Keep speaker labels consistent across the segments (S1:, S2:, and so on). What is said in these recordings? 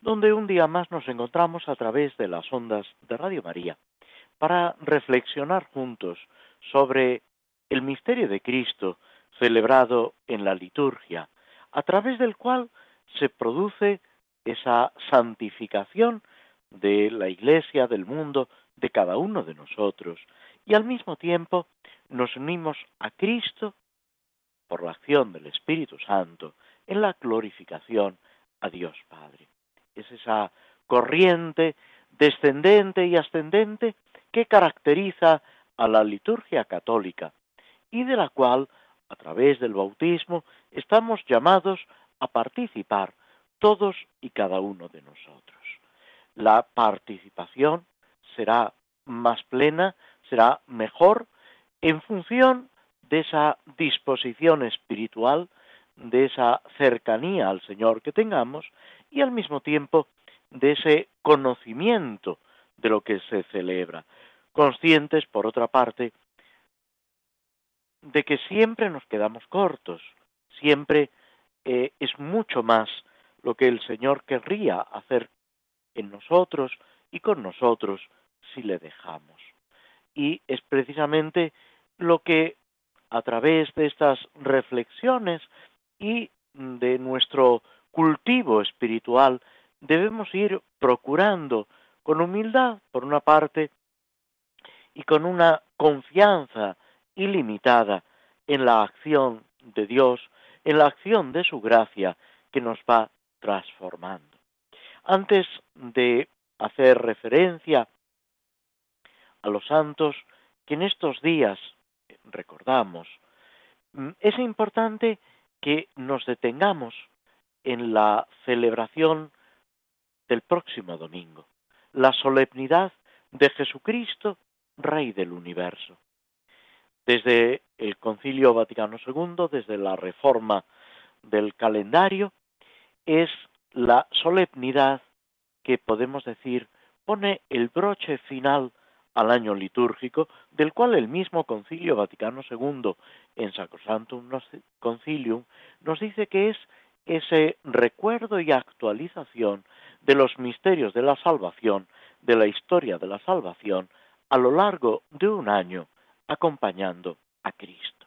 S1: donde un día más nos encontramos a través de las ondas de Radio María para reflexionar juntos sobre el misterio de Cristo celebrado en la liturgia, a través del cual se produce esa santificación de la Iglesia, del mundo, de cada uno de nosotros, y al mismo tiempo nos unimos a Cristo por la acción del Espíritu Santo en la glorificación a Dios Padre. Es esa corriente descendente y ascendente que caracteriza a la liturgia católica y de la cual, a través del bautismo, estamos llamados a participar todos y cada uno de nosotros. La participación será más plena, será mejor en función de esa disposición espiritual de esa cercanía al Señor que tengamos y al mismo tiempo de ese conocimiento de lo que se celebra, conscientes, por otra parte, de que siempre nos quedamos cortos, siempre eh, es mucho más lo que el Señor querría hacer en nosotros y con nosotros si le dejamos. Y es precisamente lo que a través de estas reflexiones y de nuestro cultivo espiritual debemos ir procurando con humildad, por una parte, y con una confianza ilimitada en la acción de Dios, en la acción de su gracia que nos va transformando. Antes de hacer referencia a los santos que en estos días recordamos, es importante que nos detengamos en la celebración del próximo domingo, la solemnidad de Jesucristo, Rey del universo. Desde el Concilio Vaticano II, desde la reforma del calendario, es la solemnidad que podemos decir pone el broche final al año litúrgico, del cual el mismo Concilio Vaticano II en Sacrosantum Concilium nos dice que es ese recuerdo y actualización de los misterios de la salvación, de la historia de la salvación, a lo largo de un año, acompañando a Cristo.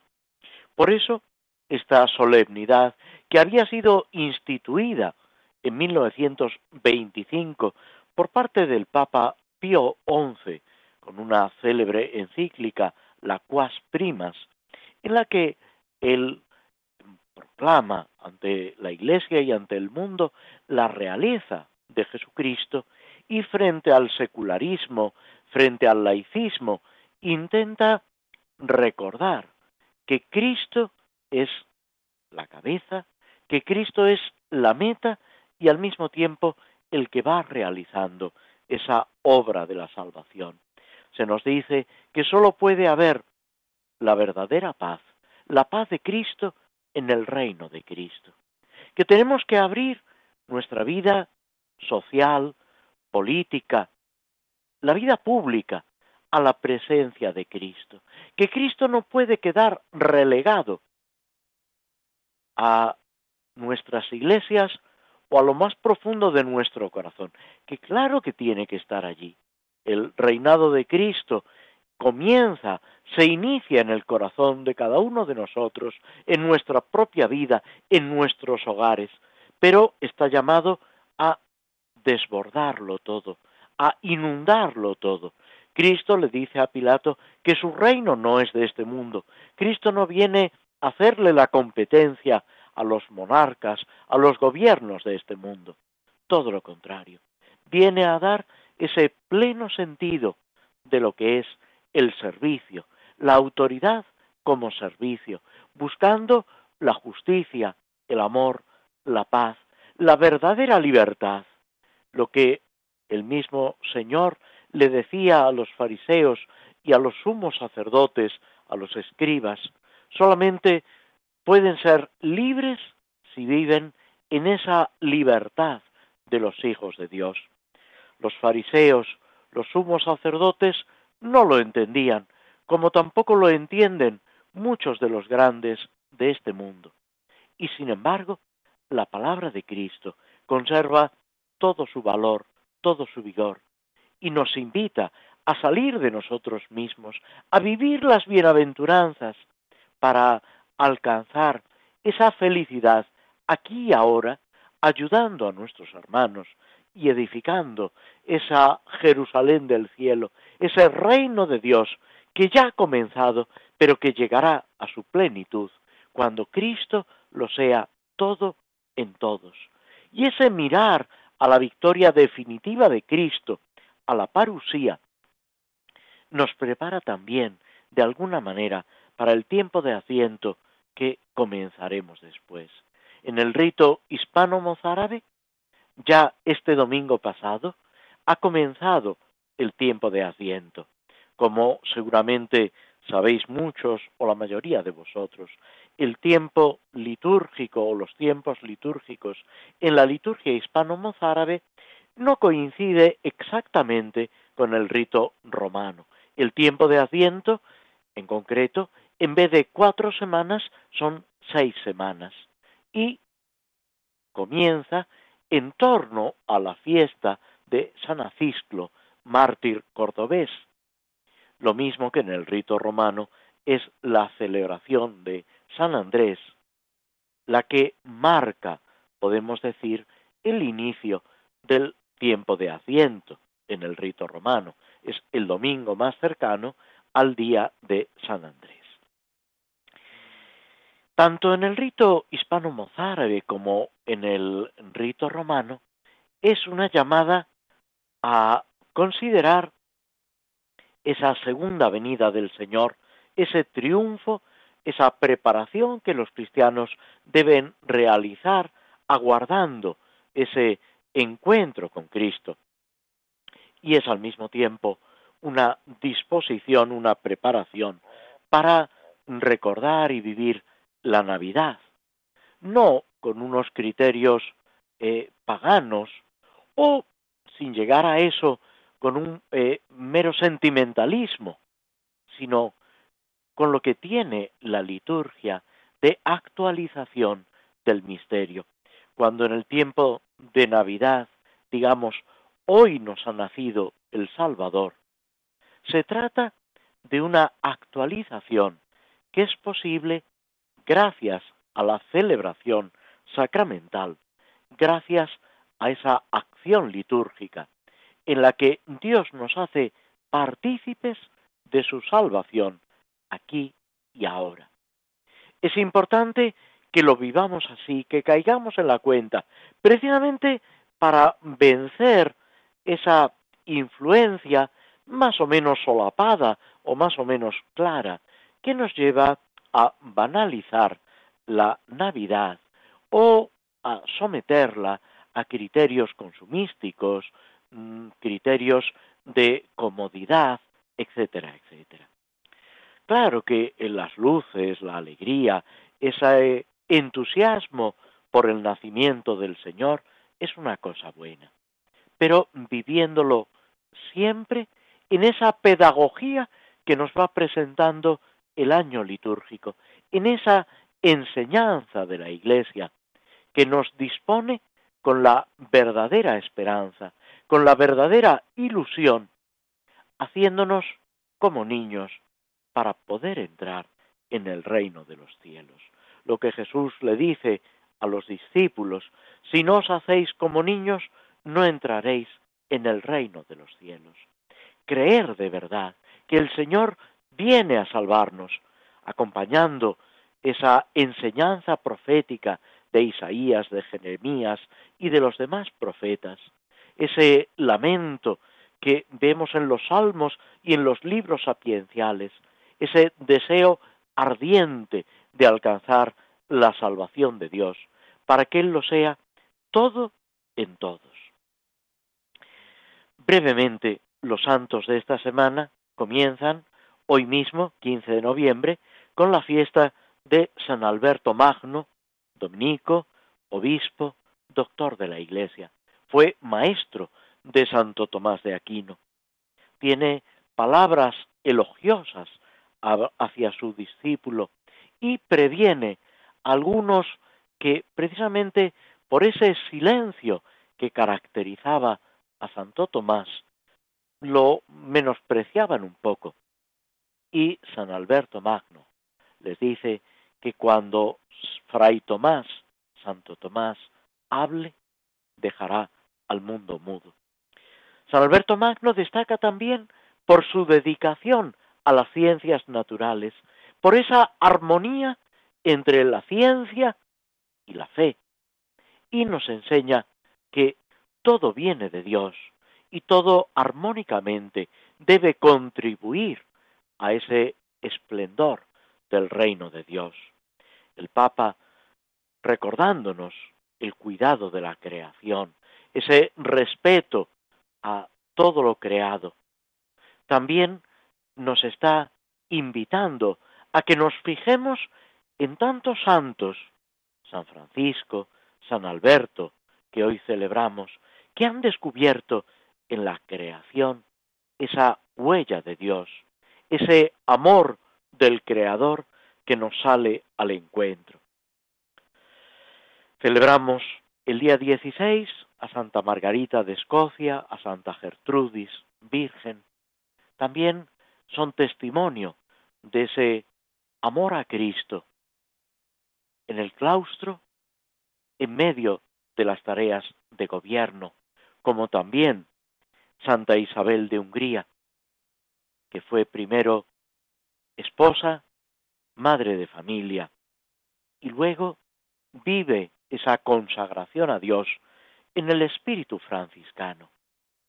S1: Por eso, esta solemnidad, que había sido instituida en 1925 por parte del Papa Pío XI con una célebre encíclica, la Quas Primas, en la que él proclama ante la Iglesia y ante el mundo la realeza de Jesucristo y frente al secularismo, frente al laicismo, intenta recordar que Cristo es la cabeza, que Cristo es la meta y al mismo tiempo el que va realizando esa obra de la salvación. Se nos dice que sólo puede haber la verdadera paz, la paz de Cristo en el reino de Cristo. Que tenemos que abrir nuestra vida social, política, la vida pública a la presencia de Cristo. Que Cristo no puede quedar relegado a nuestras iglesias o a lo más profundo de nuestro corazón. Que claro que tiene que estar allí el reinado de Cristo comienza, se inicia en el corazón de cada uno de nosotros, en nuestra propia vida, en nuestros hogares, pero está llamado a desbordarlo todo, a inundarlo todo. Cristo le dice a Pilato que su reino no es de este mundo. Cristo no viene a hacerle la competencia a los monarcas, a los gobiernos de este mundo. Todo lo contrario. Viene a dar ese pleno sentido de lo que es el servicio, la autoridad como servicio, buscando la justicia, el amor, la paz, la verdadera libertad, lo que el mismo Señor le decía a los fariseos y a los sumos sacerdotes, a los escribas, solamente pueden ser libres si viven en esa libertad de los hijos de Dios. Los fariseos, los sumos sacerdotes, no lo entendían, como tampoco lo entienden muchos de los grandes de este mundo. Y sin embargo, la palabra de Cristo conserva todo su valor, todo su vigor, y nos invita a salir de nosotros mismos, a vivir las bienaventuranzas, para alcanzar esa felicidad aquí y ahora, ayudando a nuestros hermanos y edificando esa Jerusalén del cielo, ese reino de Dios que ya ha comenzado, pero que llegará a su plenitud cuando Cristo lo sea todo en todos. Y ese mirar a la victoria definitiva de Cristo, a la parusía, nos prepara también, de alguna manera, para el tiempo de asiento que comenzaremos después. En el rito hispano-mozárabe, ya este domingo pasado, ha comenzado el tiempo de asiento. Como seguramente sabéis muchos o la mayoría de vosotros, el tiempo litúrgico o los tiempos litúrgicos en la liturgia hispano-mozárabe no coincide exactamente con el rito romano. El tiempo de Adviento, en concreto, en vez de cuatro semanas, son seis semanas. Y comienza en torno a la fiesta de San Acisclo, mártir cordobés. Lo mismo que en el rito romano es la celebración de San Andrés, la que marca, podemos decir, el inicio del tiempo de Adviento en el rito romano. Es el domingo más cercano al día de San Andrés. Tanto en el rito hispano-mozárabe como en el rito romano es una llamada a considerar esa segunda venida del Señor, ese triunfo, esa preparación que los cristianos deben realizar aguardando ese encuentro con Cristo. Y es al mismo tiempo una disposición, una preparación para recordar y vivir la Navidad, no con unos criterios eh, paganos o sin llegar a eso con un eh, mero sentimentalismo, sino con lo que tiene la liturgia de actualización del misterio. Cuando en el tiempo de Navidad, digamos, hoy nos ha nacido el Salvador, se trata de una actualización que es posible gracias a la celebración sacramental, gracias a esa acción litúrgica en la que Dios nos hace partícipes de su salvación aquí y ahora. Es importante que lo vivamos así, que caigamos en la cuenta, precisamente para vencer esa influencia más o menos solapada o más o menos clara que nos lleva a banalizar la Navidad o a someterla a criterios consumísticos, mm, criterios de comodidad, etcétera, etcétera. Claro que las luces, la alegría, ese entusiasmo por el nacimiento del Señor es una cosa buena pero viviéndolo siempre en esa pedagogía que nos va presentando el año litúrgico, en esa enseñanza de la Iglesia que nos dispone con la verdadera esperanza, con la verdadera ilusión, haciéndonos como niños para poder entrar en el reino de los cielos. Lo que Jesús le dice a los discípulos, si no os hacéis como niños, no entraréis en el reino de los cielos. Creer de verdad que el Señor viene a salvarnos, acompañando esa enseñanza profética de Isaías, de Jeremías y de los demás profetas, ese lamento que vemos en los salmos y en los libros sapienciales, ese deseo ardiente de alcanzar la salvación de Dios, para que Él lo sea todo en todos. Brevemente, los santos de esta semana comienzan hoy mismo, 15 de noviembre, con la fiesta de San Alberto Magno, dominico, obispo, doctor de la Iglesia. Fue maestro de Santo Tomás de Aquino. Tiene palabras elogiosas hacia su discípulo y previene algunos que precisamente por ese silencio que caracterizaba a Santo Tomás lo menospreciaban un poco. Y San Alberto Magno les dice que cuando Fray Tomás, Santo Tomás, hable, dejará al mundo mudo. San Alberto Magno destaca también por su dedicación a las ciencias naturales, por esa armonía entre la ciencia y la fe, y nos enseña que todo viene de Dios y todo armónicamente debe contribuir a ese esplendor del reino de Dios. El Papa, recordándonos el cuidado de la creación, ese respeto a todo lo creado, también nos está invitando a que nos fijemos en tantos santos, San Francisco, San Alberto, que hoy celebramos, que han descubierto en la creación esa huella de Dios, ese amor del Creador que nos sale al encuentro. Celebramos el día 16 a Santa Margarita de Escocia, a Santa Gertrudis, Virgen. También son testimonio de ese amor a Cristo en el claustro, en medio de las tareas de gobierno, como también Santa Isabel de Hungría, que fue primero esposa, madre de familia, y luego vive esa consagración a Dios en el espíritu franciscano.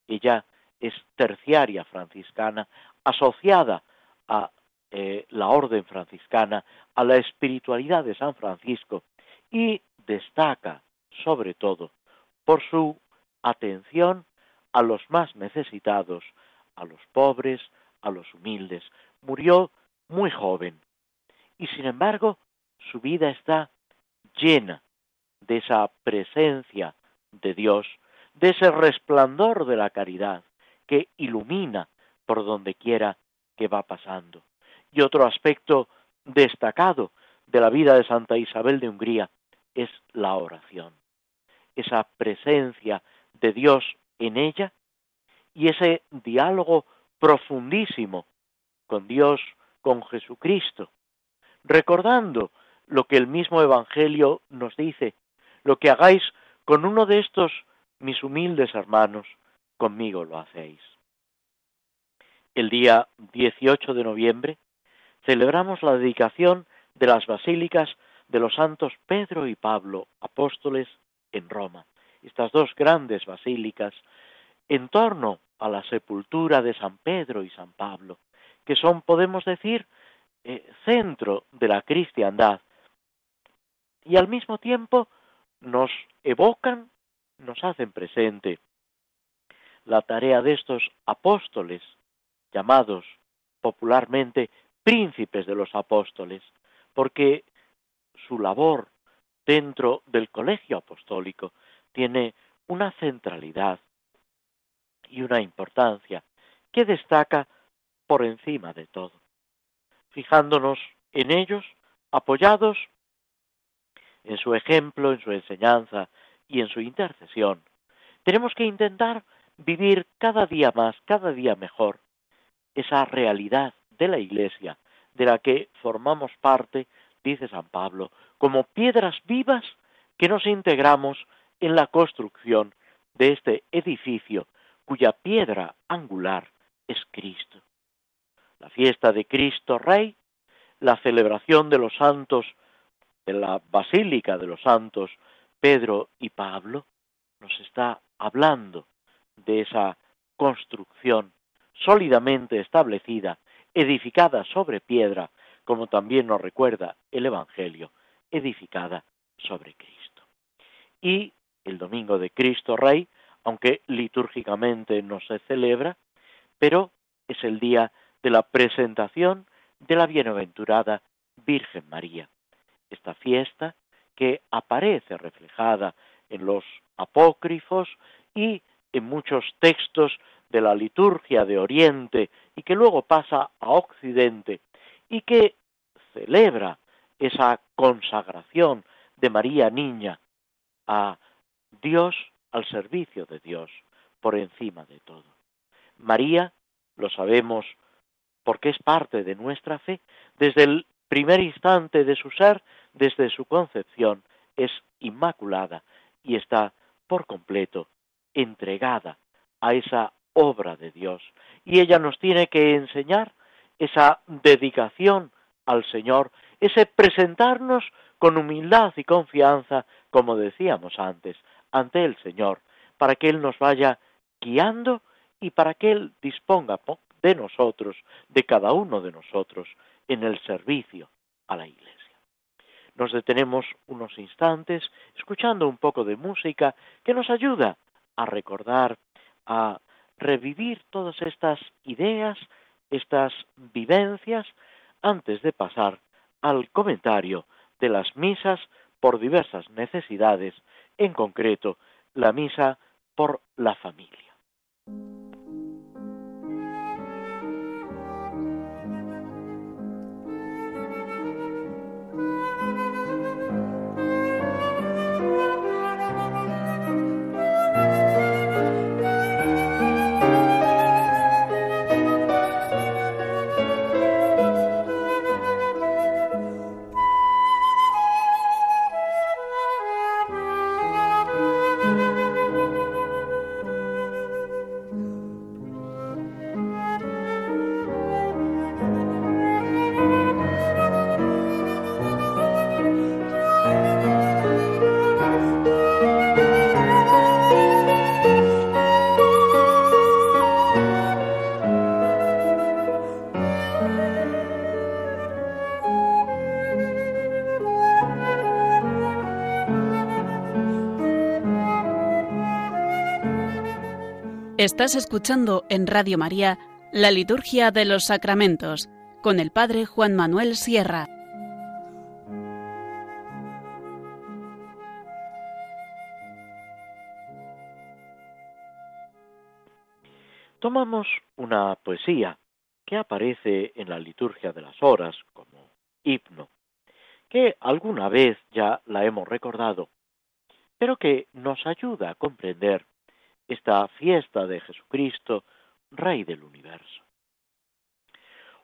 S1: Ella es terciaria franciscana, asociada a eh, la orden franciscana, a la espiritualidad de San Francisco, y destaca sobre todo por su atención a los más necesitados, a los pobres, a los humildes. Murió muy joven y sin embargo su vida está llena de esa presencia de Dios, de ese resplandor de la caridad que ilumina por donde quiera que va pasando. Y otro aspecto destacado de la vida de Santa Isabel de Hungría es la oración, esa presencia de Dios en ella y ese diálogo profundísimo con Dios, con Jesucristo, recordando lo que el mismo Evangelio nos dice, lo que hagáis con uno de estos mis humildes hermanos, conmigo lo hacéis. El día 18 de noviembre celebramos la dedicación de las basílicas de los santos Pedro y Pablo, apóstoles en Roma. Estas dos grandes basílicas en torno a la sepultura de San Pedro y San Pablo, que son, podemos decir, eh, centro de la cristiandad, y al mismo tiempo nos evocan, nos hacen presente la tarea de estos apóstoles, llamados popularmente príncipes de los apóstoles, porque su labor dentro del colegio apostólico tiene una centralidad y una importancia que destaca por encima de todo, fijándonos en ellos, apoyados en su ejemplo, en su enseñanza y en su intercesión. Tenemos que intentar vivir cada día más, cada día mejor, esa realidad de la Iglesia, de la que formamos parte, dice San Pablo, como piedras vivas que nos integramos en la construcción de este edificio cuya piedra angular es Cristo. La fiesta de Cristo Rey, la celebración de los santos de la Basílica de los Santos Pedro y Pablo, nos está hablando de esa construcción sólidamente establecida, edificada sobre piedra, como también nos recuerda el Evangelio, edificada sobre Cristo. Y el domingo de Cristo Rey aunque litúrgicamente no se celebra, pero es el día de la presentación de la bienaventurada Virgen María. Esta fiesta que aparece reflejada en los apócrifos y en muchos textos de la liturgia de Oriente y que luego pasa a Occidente y que celebra esa consagración de María Niña a Dios, al servicio de Dios, por encima de todo. María, lo sabemos porque es parte de nuestra fe, desde el primer instante de su ser, desde su concepción, es inmaculada y está por completo entregada a esa obra de Dios. Y ella nos tiene que enseñar esa dedicación al Señor, ese presentarnos con humildad y confianza, como decíamos antes, ante el Señor, para que Él nos vaya guiando y para que Él disponga de nosotros, de cada uno de nosotros, en el servicio a la Iglesia. Nos detenemos unos instantes escuchando un poco de música que nos ayuda a recordar, a revivir todas estas ideas, estas vivencias, antes de pasar al comentario de las misas por diversas necesidades, en concreto la misa por la familia.
S2: Estás escuchando en Radio María la Liturgia de los Sacramentos con el Padre Juan Manuel Sierra.
S1: Tomamos una poesía que aparece en la liturgia de las horas como himno, que alguna vez ya la hemos recordado, pero que nos ayuda a comprender esta fiesta de Jesucristo, Rey del universo.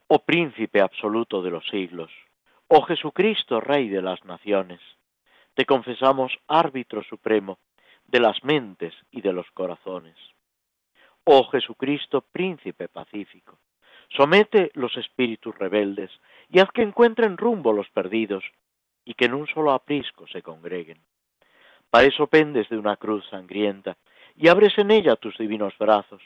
S1: Oh príncipe absoluto de los siglos, oh Jesucristo, Rey de las naciones, te confesamos árbitro supremo de las mentes y de los corazones. Oh Jesucristo, príncipe pacífico, somete los espíritus rebeldes y haz que encuentren rumbo los perdidos y que en un solo aprisco se congreguen. Para eso pendes de una cruz sangrienta y abres en ella tus divinos brazos.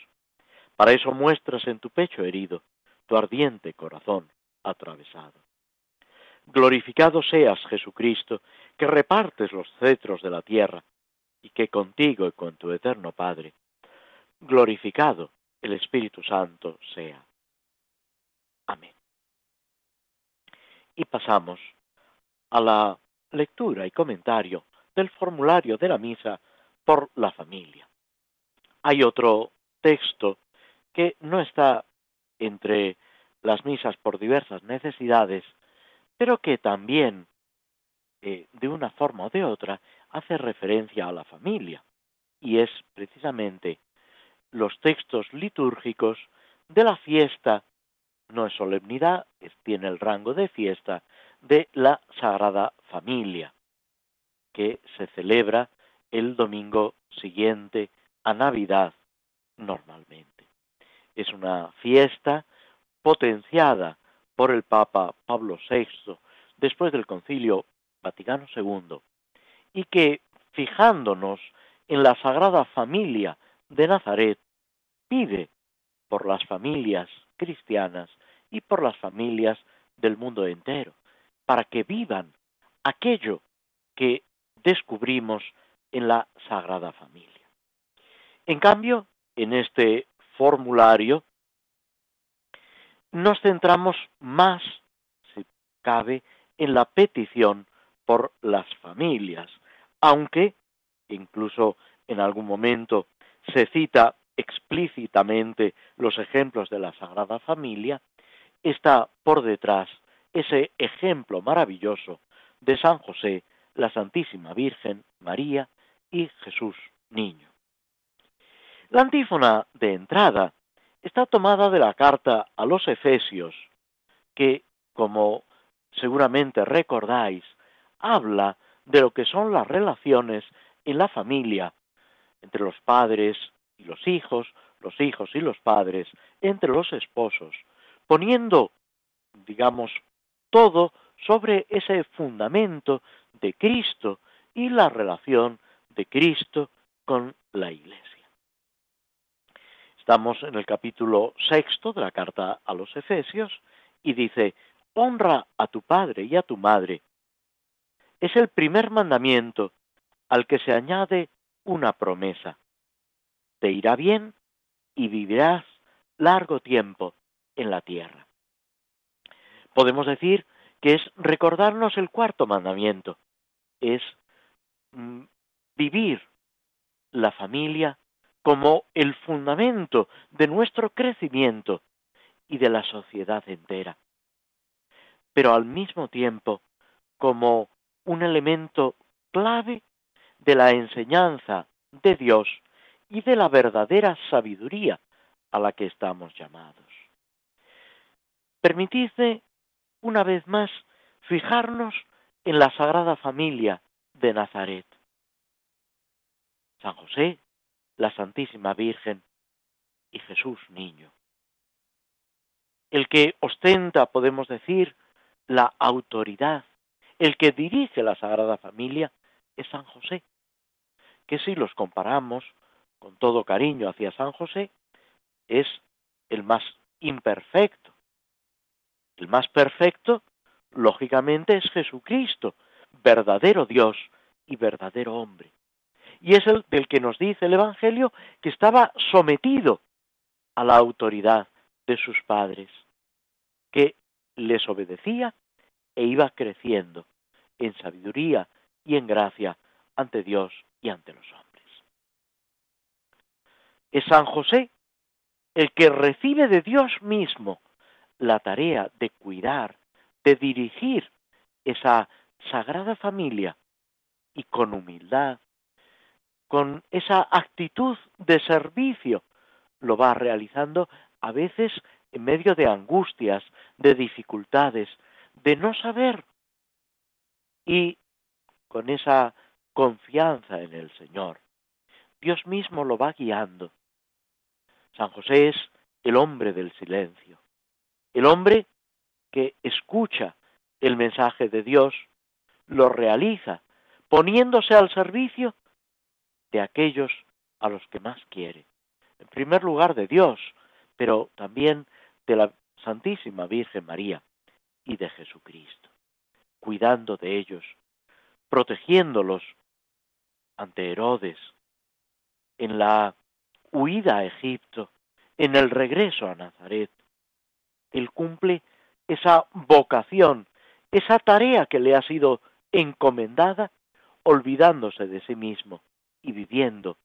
S1: Para eso muestras en tu pecho herido tu ardiente corazón atravesado. Glorificado seas, Jesucristo, que repartes los cetros de la tierra, y que contigo y con tu eterno Padre, glorificado el Espíritu Santo sea. Amén. Y pasamos a la lectura y comentario del formulario de la misa por la familia. Hay otro texto que no está entre las misas por diversas necesidades, pero que también, eh, de una forma o de otra, hace referencia a la familia, y es precisamente los textos litúrgicos de la fiesta, no es solemnidad, tiene el rango de fiesta, de la Sagrada Familia, que se celebra el domingo siguiente a Navidad normalmente. Es una fiesta potenciada por el Papa Pablo VI después del Concilio Vaticano II y que, fijándonos en la Sagrada Familia de Nazaret, pide por las familias cristianas y por las familias del mundo entero, para que vivan aquello que descubrimos en la Sagrada Familia. En cambio, en este formulario nos centramos más, si cabe, en la petición por las familias, aunque incluso en algún momento se cita explícitamente los ejemplos de la Sagrada Familia, está por detrás ese ejemplo maravilloso de San José, la Santísima Virgen, María y Jesús Niño. La antífona de entrada está tomada de la carta a los Efesios, que, como seguramente recordáis, habla de lo que son las relaciones en la familia, entre los padres y los hijos, los hijos y los padres, entre los esposos, poniendo, digamos, todo sobre ese fundamento de Cristo y la relación de Cristo con la Iglesia. Estamos en el capítulo sexto de la carta a los Efesios y dice, honra a tu padre y a tu madre. Es el primer mandamiento al que se añade una promesa. Te irá bien y vivirás largo tiempo en la tierra. Podemos decir que es recordarnos el cuarto mandamiento, es mm, vivir la familia como el fundamento de nuestro crecimiento y de la sociedad entera, pero al mismo tiempo como un elemento clave de la enseñanza de Dios y de la verdadera sabiduría a la que estamos llamados. Permitidme, una vez más, fijarnos en la Sagrada Familia de Nazaret. San José, la Santísima Virgen y Jesús Niño. El que ostenta, podemos decir, la autoridad, el que dirige la Sagrada Familia, es San José, que si los comparamos con todo cariño hacia San José, es el más imperfecto. El más perfecto, lógicamente, es Jesucristo, verdadero Dios y verdadero hombre y es el del que nos dice el Evangelio que estaba sometido a la autoridad de sus padres, que les obedecía e iba creciendo en sabiduría y en gracia ante Dios y ante los hombres. Es San José el que recibe de Dios mismo la tarea de cuidar, de dirigir esa sagrada familia y con humildad, con esa actitud de servicio, lo va realizando a veces en medio de angustias, de dificultades, de no saber. Y con esa confianza en el Señor, Dios mismo lo va guiando. San José es el hombre del silencio, el hombre que escucha el mensaje de Dios, lo realiza, poniéndose al servicio de aquellos a los que más quiere. En primer lugar de Dios, pero también de la Santísima Virgen María y de Jesucristo, cuidando de ellos, protegiéndolos ante Herodes, en la huida a Egipto, en el regreso a Nazaret. Él cumple esa vocación, esa tarea que le ha sido encomendada, olvidándose de sí mismo y viviendo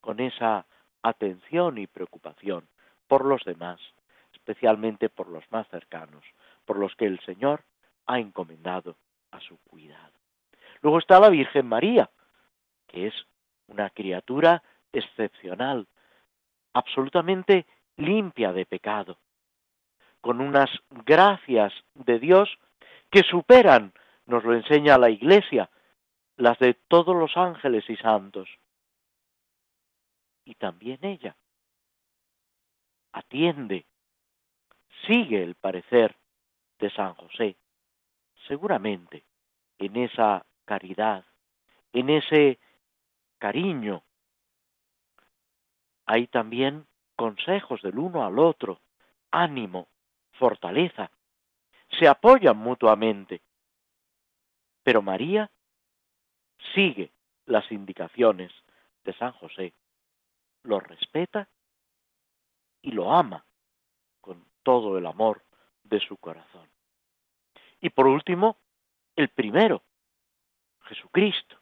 S1: con esa atención y preocupación por los demás, especialmente por los más cercanos, por los que el Señor ha encomendado a su cuidado. Luego está la Virgen María, que es una criatura excepcional, absolutamente limpia de pecado, con unas gracias de Dios que superan, nos lo enseña la Iglesia, las de todos los ángeles y santos. Y también ella atiende, sigue el parecer de San José, seguramente en esa caridad, en ese cariño. Hay también consejos del uno al otro, ánimo, fortaleza, se apoyan mutuamente. Pero María sigue las indicaciones de San José lo respeta y lo ama con todo el amor de su corazón. Y por último, el primero, Jesucristo,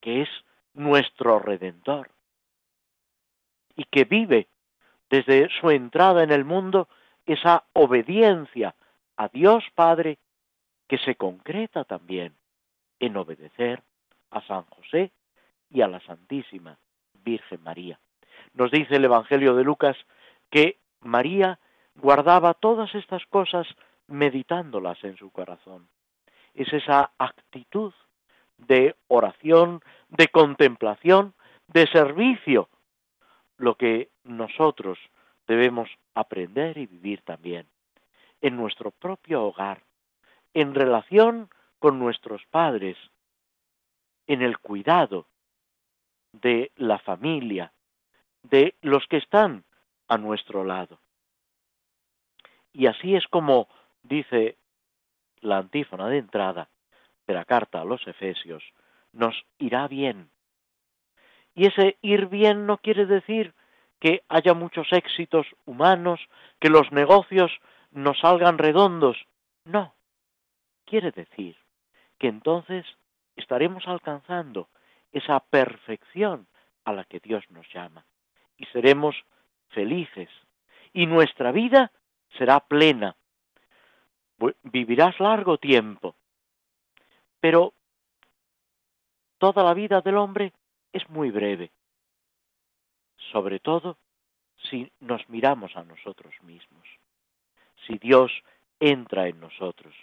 S1: que es nuestro redentor y que vive desde su entrada en el mundo esa obediencia a Dios Padre que se concreta también en obedecer a San José y a la Santísima Virgen María. Nos dice el Evangelio de Lucas que María guardaba todas estas cosas meditándolas en su corazón. Es esa actitud de oración, de contemplación, de servicio, lo que nosotros debemos aprender y vivir también en nuestro propio hogar, en relación con nuestros padres, en el cuidado de la familia, de los que están a nuestro lado. Y así es como dice la antífona de entrada de la carta a los Efesios, nos irá bien. Y ese ir bien no quiere decir que haya muchos éxitos humanos, que los negocios nos salgan redondos. No. Quiere decir que entonces estaremos alcanzando esa perfección a la que Dios nos llama y seremos felices y nuestra vida será plena. Vivirás largo tiempo, pero toda la vida del hombre es muy breve, sobre todo si nos miramos a nosotros mismos. Si Dios entra en nosotros,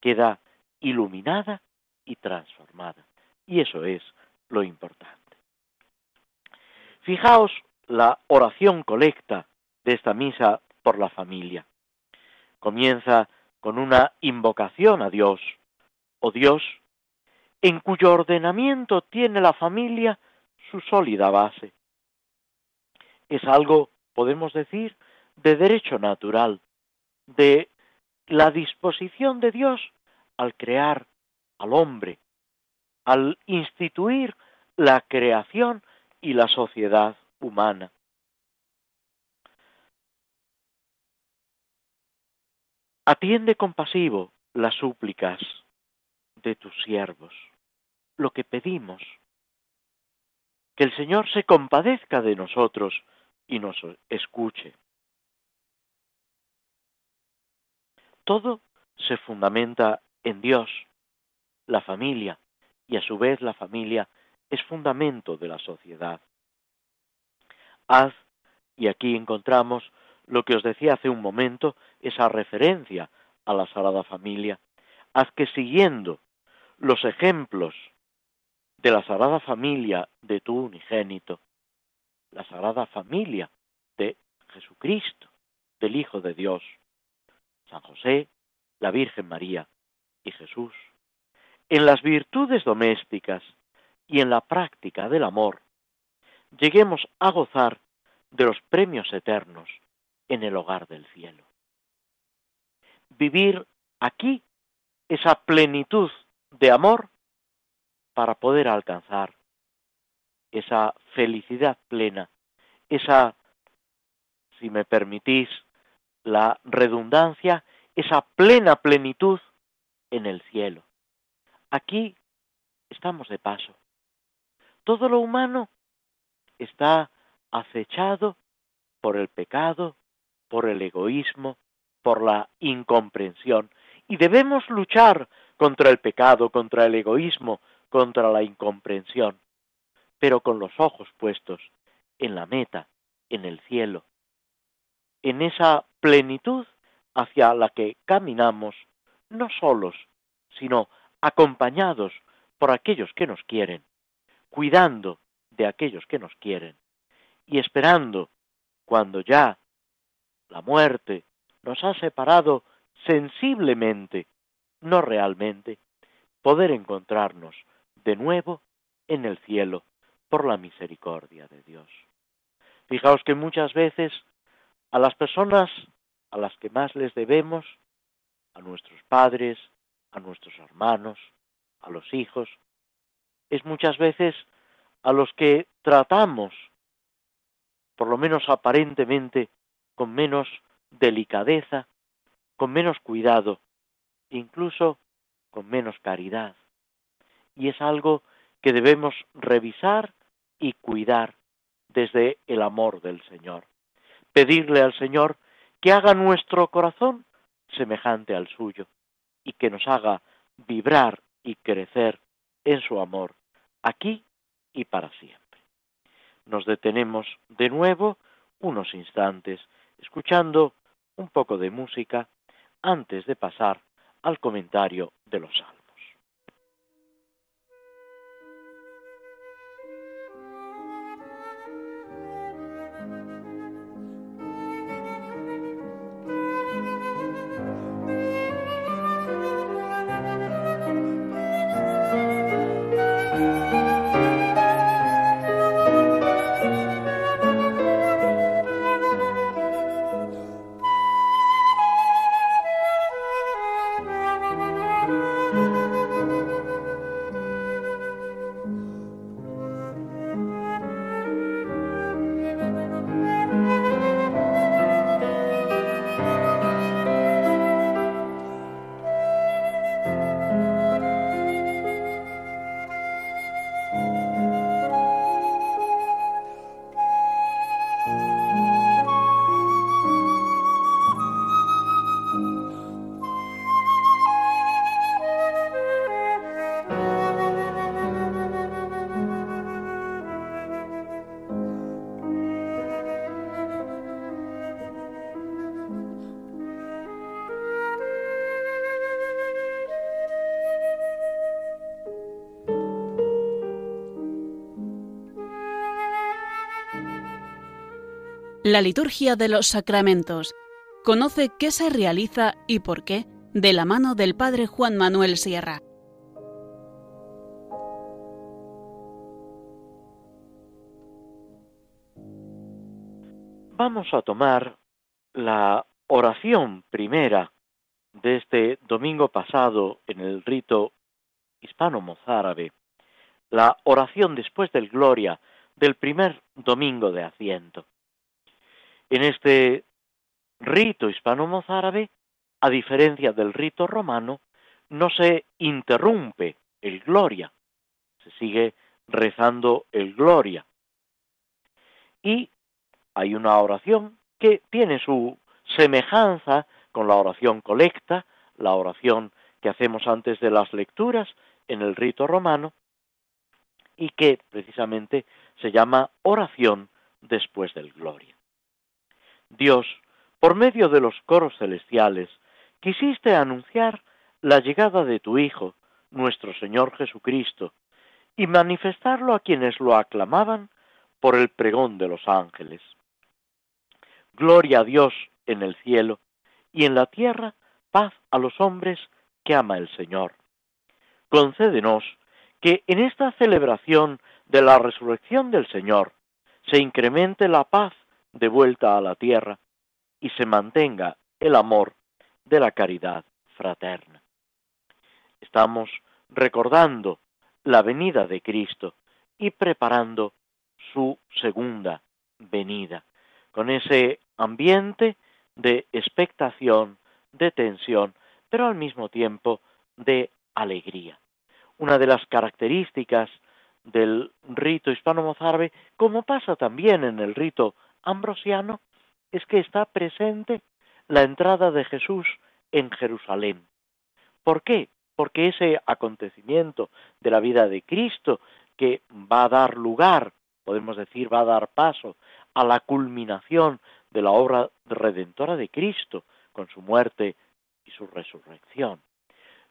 S1: queda iluminada y transformada. Y eso es lo importante. Fijaos la oración colecta de esta misa por la familia. Comienza con una invocación a Dios, o Dios, en cuyo ordenamiento tiene la familia su sólida base. Es algo, podemos decir, de derecho natural, de la disposición de Dios al crear al hombre, al instituir la creación y la sociedad humana. Atiende compasivo las súplicas de tus siervos, lo que pedimos, que el Señor se compadezca de nosotros y nos escuche. Todo se fundamenta en Dios, la familia, y a su vez la familia es fundamento de la sociedad. Haz, y aquí encontramos lo que os decía hace un momento, esa referencia a la Sagrada Familia, haz que siguiendo los ejemplos de la Sagrada Familia de tu unigénito, la Sagrada Familia de Jesucristo, del Hijo de Dios, San José, la Virgen María y Jesús, en las virtudes domésticas y en la práctica del amor, lleguemos a gozar de los premios eternos en el hogar del cielo. Vivir aquí esa plenitud de amor para poder alcanzar esa felicidad plena, esa, si me permitís la redundancia, esa plena plenitud en el cielo. Aquí estamos de paso. Todo lo humano está acechado por el pecado, por el egoísmo, por la incomprensión. Y debemos luchar contra el pecado, contra el egoísmo, contra la incomprensión, pero con los ojos puestos en la meta, en el cielo, en esa plenitud hacia la que caminamos, no solos, sino acompañados por aquellos que nos quieren, cuidando de aquellos que nos quieren y esperando cuando ya la muerte nos ha separado sensiblemente, no realmente, poder encontrarnos de nuevo en el cielo por la misericordia de Dios. Fijaos que muchas veces a las personas a las que más les debemos, a nuestros padres, a nuestros hermanos, a los hijos, es muchas veces a los que tratamos, por lo menos aparentemente, con menos delicadeza, con menos cuidado, incluso con menos caridad. Y es algo que debemos revisar y cuidar desde el amor del Señor. Pedirle al Señor que haga nuestro corazón semejante al suyo y que nos haga vibrar y crecer en su amor, aquí y para siempre. Nos detenemos de nuevo unos instantes escuchando un poco de música antes de pasar al comentario de los salmos.
S2: La liturgia de los sacramentos. Conoce qué se realiza y por qué de la mano del Padre Juan Manuel Sierra.
S1: Vamos a tomar la oración primera de este domingo pasado en el rito hispano-mozárabe, la oración después del Gloria del primer domingo de Asiento. En este rito hispano-mozárabe, a diferencia del rito romano, no se interrumpe el gloria, se sigue rezando el gloria. Y hay una oración que tiene su semejanza con la oración colecta, la oración que hacemos antes de las lecturas en el rito romano, y que precisamente se llama oración después del gloria. Dios, por medio de los coros celestiales, quisiste anunciar la llegada de tu Hijo, nuestro Señor Jesucristo, y manifestarlo a quienes lo aclamaban por el pregón de los ángeles. Gloria a Dios en el cielo, y en la tierra paz a los hombres que ama el Señor. Concédenos que en esta celebración de la resurrección del Señor se incremente la paz de vuelta a la tierra y se mantenga el amor de la caridad fraterna. Estamos recordando la venida de Cristo y preparando su segunda venida, con ese ambiente de expectación, de tensión, pero al mismo tiempo de alegría. Una de las características del rito hispano-mozárabe, como pasa también en el rito ambrosiano es que está presente la entrada de Jesús en Jerusalén. ¿Por qué? Porque ese acontecimiento de la vida de Cristo que va a dar lugar, podemos decir, va a dar paso a la culminación de la obra redentora de Cristo con su muerte y su resurrección.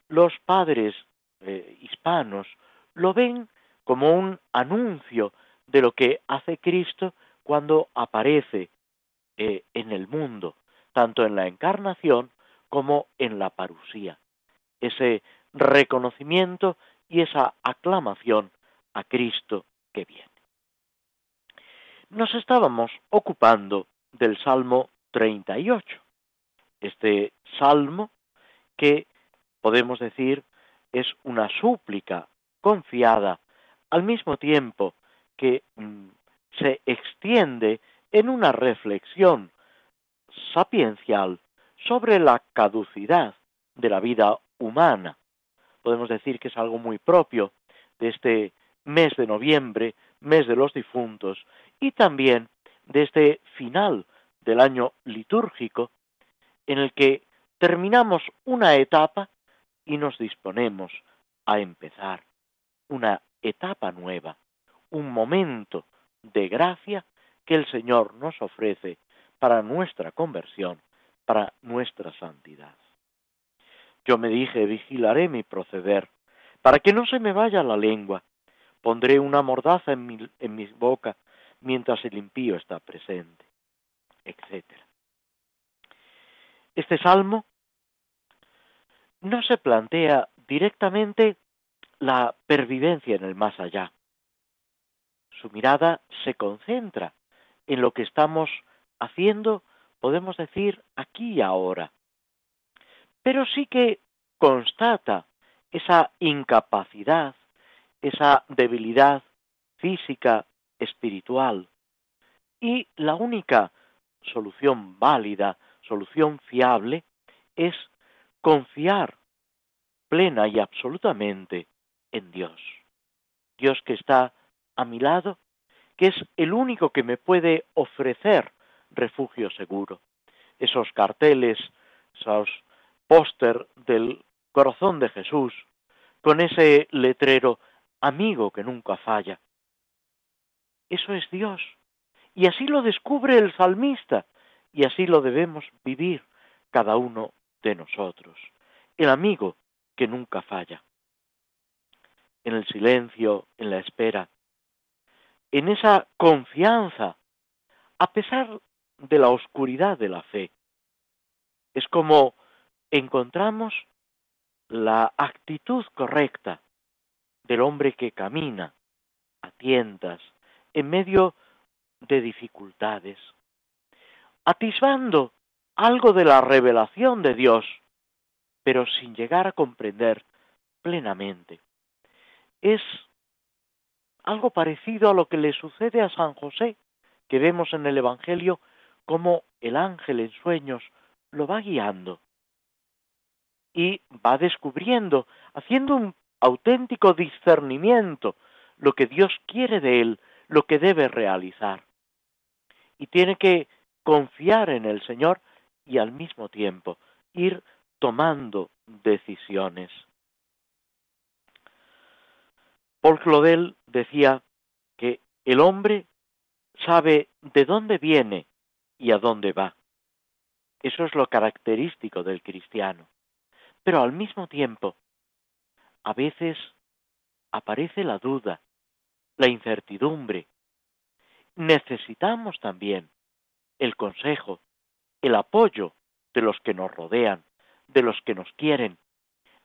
S1: Los padres eh, hispanos lo ven como un anuncio de lo que hace Cristo cuando aparece eh, en el mundo, tanto en la encarnación como en la parusía. Ese reconocimiento y esa aclamación a Cristo que viene. Nos estábamos ocupando del Salmo 38, este salmo que podemos decir es una súplica confiada al mismo tiempo que mm, se extiende en una reflexión sapiencial sobre la caducidad de la vida humana. Podemos decir que es algo muy propio de este mes de noviembre, mes de los difuntos, y también de este final del año litúrgico, en el que terminamos una etapa y nos disponemos a empezar una etapa nueva, un momento de gracia que el Señor nos ofrece para nuestra conversión, para nuestra santidad. Yo me dije, vigilaré mi proceder, para que no se me vaya la lengua, pondré una mordaza en mi, en boca mientras el impío está presente, etc. Este salmo no se plantea directamente la pervivencia en el más allá. Su mirada se concentra en lo que estamos haciendo, podemos decir, aquí y ahora. Pero sí que constata esa incapacidad, esa debilidad física, espiritual. Y la única solución válida, solución fiable, es confiar plena y absolutamente en Dios. Dios que está a mi lado, que es el único que me puede ofrecer refugio seguro. Esos carteles, esos póster del corazón de Jesús, con ese letrero, amigo que nunca falla. Eso es Dios. Y así lo descubre el salmista, y así lo debemos vivir cada uno de nosotros. El amigo que nunca falla. En el silencio, en la espera, en esa confianza, a pesar de la oscuridad de la fe. Es como encontramos la actitud correcta del hombre que camina a tientas en medio de dificultades, atisbando algo de la revelación de Dios, pero sin llegar a comprender plenamente. Es algo parecido a lo que le sucede a San José, que vemos en el Evangelio como el ángel en sueños lo va guiando y va descubriendo, haciendo un auténtico discernimiento, lo que Dios quiere de él, lo que debe realizar. Y tiene que confiar en el Señor y al mismo tiempo ir tomando decisiones. Paul Claudel decía que el hombre sabe de dónde viene y a dónde va. Eso es lo característico del cristiano. Pero al mismo tiempo, a veces aparece la duda, la incertidumbre. Necesitamos también el consejo, el apoyo de los que nos rodean, de los que nos quieren,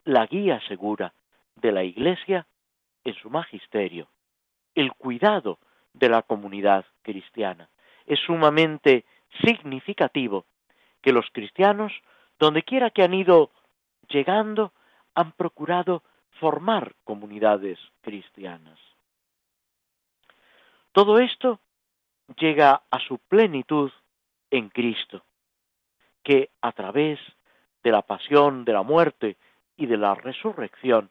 S1: la guía segura de la Iglesia en su magisterio, el cuidado de la comunidad cristiana. Es sumamente significativo que los cristianos, donde quiera que han ido llegando, han procurado formar comunidades cristianas. Todo esto llega a su plenitud en Cristo, que a través de la pasión, de la muerte y de la resurrección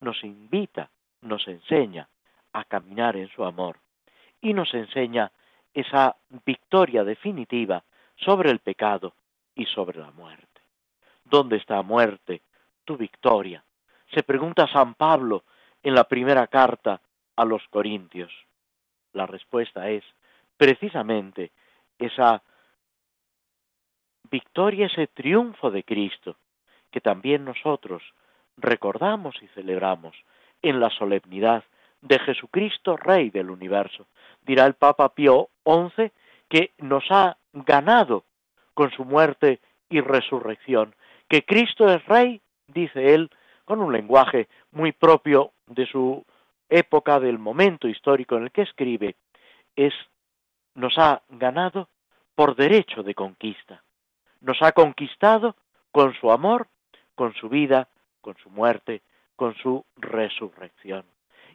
S1: nos invita nos enseña a caminar en su amor y nos enseña esa victoria definitiva sobre el pecado y sobre la muerte. ¿Dónde está muerte? Tu victoria. Se pregunta San Pablo en la primera carta a los Corintios. La respuesta es precisamente esa victoria, ese triunfo de Cristo, que también nosotros recordamos y celebramos en la solemnidad de Jesucristo, Rey del universo. Dirá el Papa Pío XI que nos ha ganado con su muerte y resurrección, que Cristo es Rey, dice él, con un lenguaje muy propio de su época, del momento histórico en el que escribe, es nos ha ganado por derecho de conquista. Nos ha conquistado con su amor, con su vida, con su muerte, con su resurrección.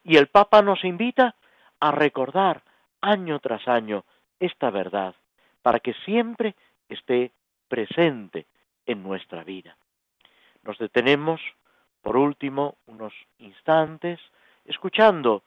S1: Y el Papa nos invita a recordar año tras año esta verdad, para que siempre esté presente en nuestra vida. Nos detenemos, por último, unos instantes, escuchando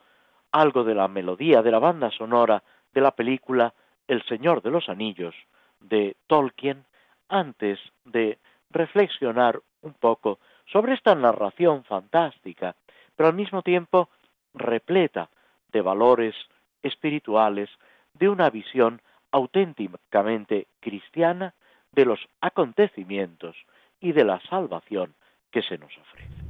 S1: algo de la melodía de la banda sonora de la película El Señor de los Anillos de Tolkien, antes de reflexionar un poco sobre esta narración fantástica, pero al mismo tiempo repleta de valores espirituales, de una visión auténticamente cristiana de los acontecimientos y de la salvación que se nos ofrece.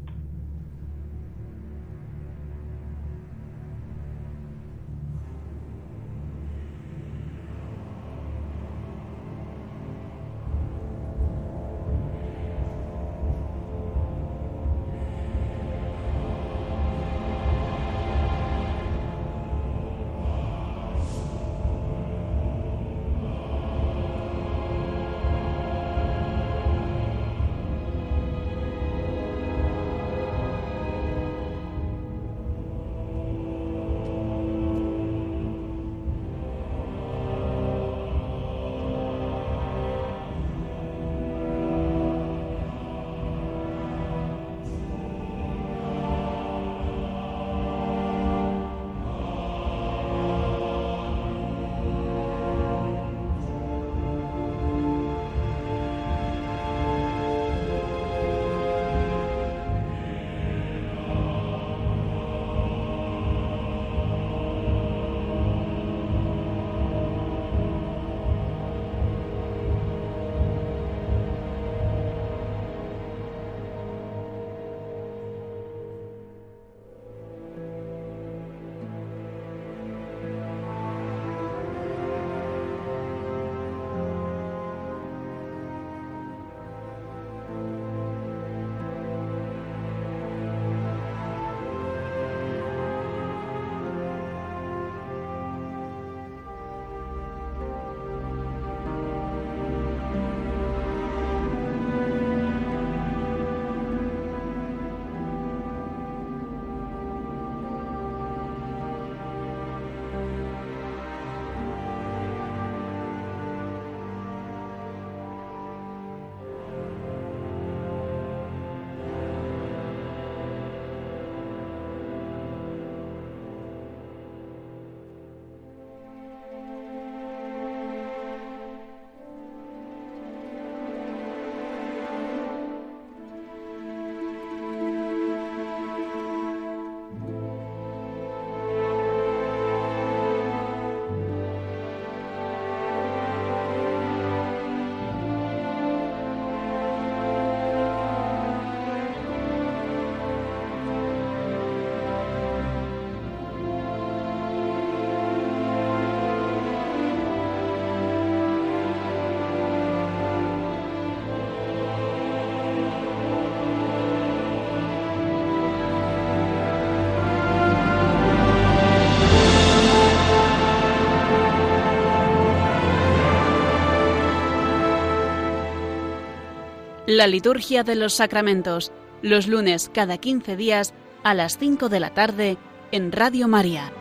S2: La liturgia de los sacramentos, los lunes cada 15 días a las 5 de la tarde en Radio María.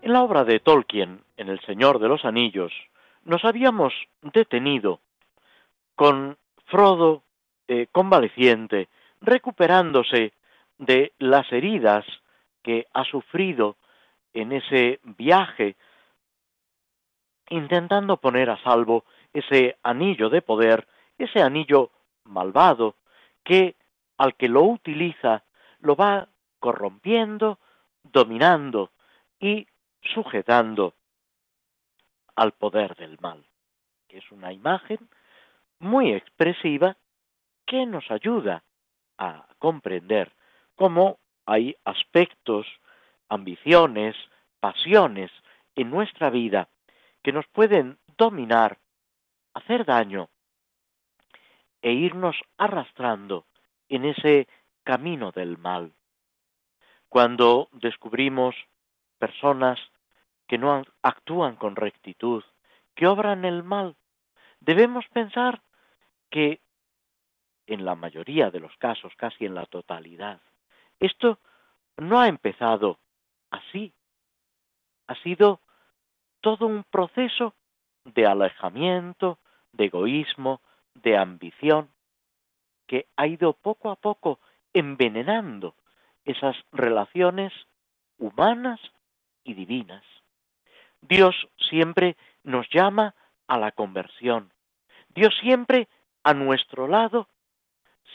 S1: En la obra de Tolkien, en El Señor de los Anillos, nos habíamos detenido con Frodo eh, convaleciente, recuperándose de las heridas que ha sufrido en ese viaje, intentando poner a salvo ese anillo de poder, ese anillo malvado, que al que lo utiliza lo va corrompiendo, dominando y sujetando al poder del mal, que es una imagen muy expresiva que nos ayuda a comprender cómo hay aspectos, ambiciones, pasiones en nuestra vida que nos pueden dominar, hacer daño e irnos arrastrando en ese camino del mal. Cuando descubrimos personas que no actúan con rectitud, que obran el mal, debemos pensar que en la mayoría de los casos, casi en la totalidad, esto no ha empezado así. Ha sido todo un proceso de alejamiento, de egoísmo, de ambición, que ha ido poco a poco envenenando esas relaciones humanas y divinas. Dios siempre nos llama a la conversión. Dios siempre a nuestro lado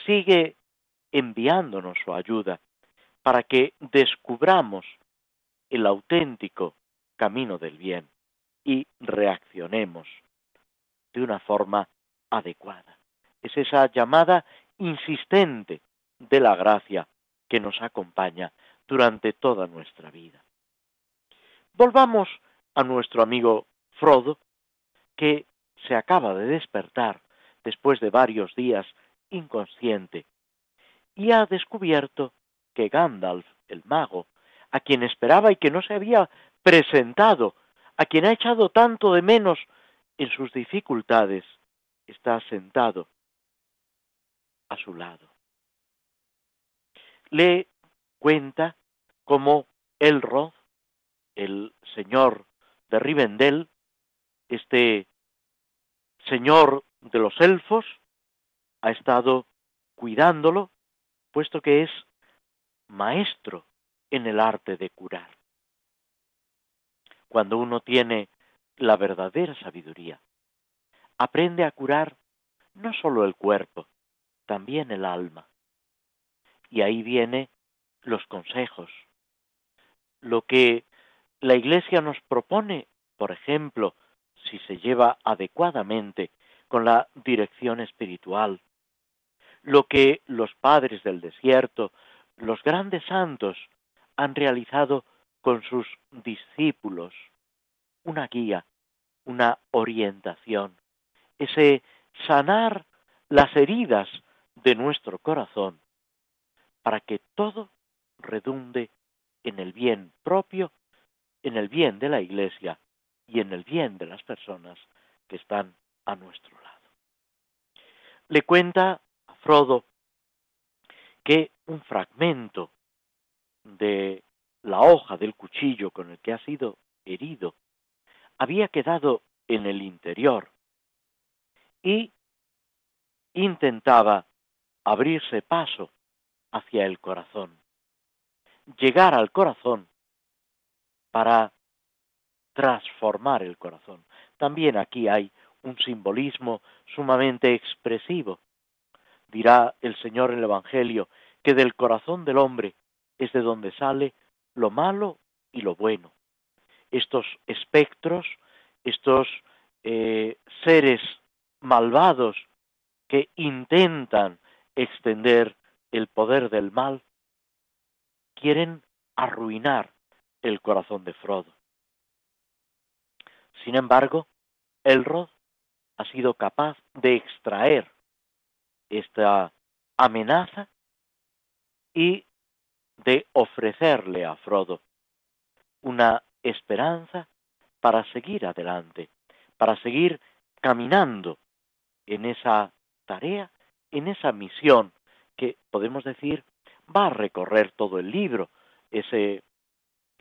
S1: sigue enviándonos su ayuda para que descubramos el auténtico camino del bien y reaccionemos de una forma adecuada. Es esa llamada insistente de la gracia que nos acompaña durante toda nuestra vida. Volvamos a nuestro amigo Frodo, que se acaba de despertar después de varios días inconsciente, y ha descubierto que Gandalf, el mago, a quien esperaba y que no se había presentado, a quien ha echado tanto de menos en sus dificultades, está sentado a su lado. Le cuenta cómo Elrod, el señor de Rivendell, este señor de los elfos, ha estado cuidándolo, puesto que es maestro en el arte de curar. Cuando uno tiene la verdadera sabiduría, aprende a curar no solo el cuerpo, también el alma. Y ahí viene los consejos. Lo que la Iglesia nos propone, por ejemplo, si se lleva adecuadamente con la dirección espiritual, lo que los padres del desierto, los grandes santos, han realizado con sus discípulos, una guía, una orientación, ese sanar las heridas de nuestro corazón, para que todo redunde en el bien propio, en el bien de la Iglesia y en el bien de las personas que están a nuestro lado. Le cuenta a Frodo que un fragmento de la hoja del cuchillo con el que ha sido herido había quedado en el interior y intentaba abrirse paso hacia el corazón, llegar al corazón para transformar el corazón. También aquí hay un simbolismo sumamente expresivo. Dirá el Señor en el Evangelio que del corazón del hombre es de donde sale lo malo y lo bueno. Estos espectros, estos eh, seres malvados que intentan extender el poder del mal, quieren arruinar el corazón de Frodo. Sin embargo, Elrod ha sido capaz de extraer esta amenaza y de ofrecerle a Frodo una esperanza para seguir adelante, para seguir caminando en esa tarea, en esa misión que podemos decir va a recorrer todo el libro, ese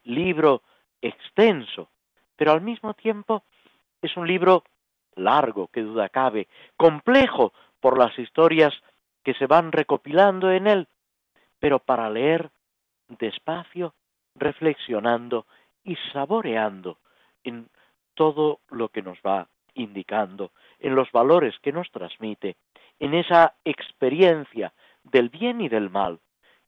S1: libro extenso, pero al mismo tiempo es un libro largo, que duda cabe, complejo por las historias que se van recopilando en él, pero para leer despacio, reflexionando y saboreando en todo lo que nos va indicando, en los valores que nos transmite, en esa experiencia del bien y del mal,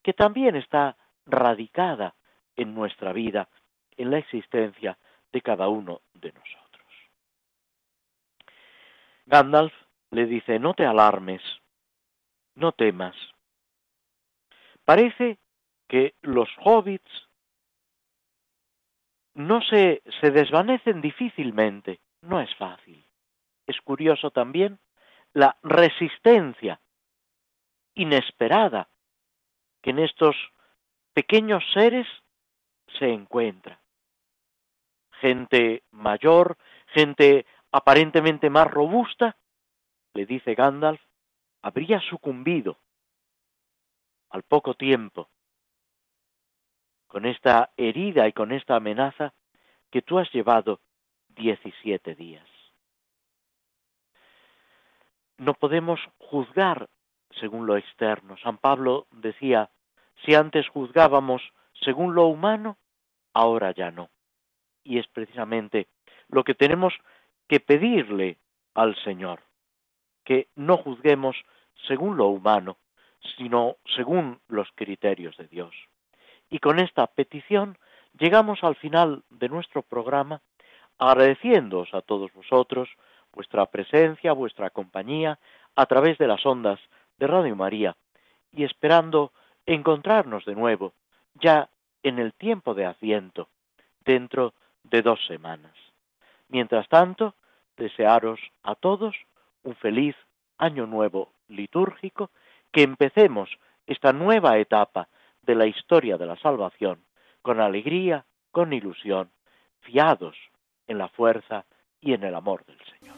S1: que también está radicada en nuestra vida, en la existencia de cada uno de nosotros. Gandalf le dice, no te alarmes, no temas. Parece que los hobbits no se, se desvanecen difícilmente, no es fácil. Es curioso también la resistencia inesperada que en estos pequeños seres se encuentra. Gente mayor, gente aparentemente más robusta, le dice Gandalf, habría sucumbido al poco tiempo con esta herida y con esta amenaza que tú has llevado 17 días. No podemos juzgar según lo externo. San Pablo decía, si antes juzgábamos según lo humano, ahora ya no. Y es precisamente lo que tenemos que pedirle al Señor, que no juzguemos según lo humano, sino según los criterios de Dios. Y con esta petición llegamos al final de nuestro programa agradeciéndoos a todos vosotros vuestra presencia, vuestra compañía a través de las ondas de Radio María y esperando encontrarnos de nuevo ya en el tiempo de asiento dentro de dos semanas. Mientras tanto, desearos a todos un feliz año nuevo litúrgico, que empecemos esta nueva etapa de la historia de la salvación con alegría, con ilusión, fiados en la fuerza y en el amor del Señor.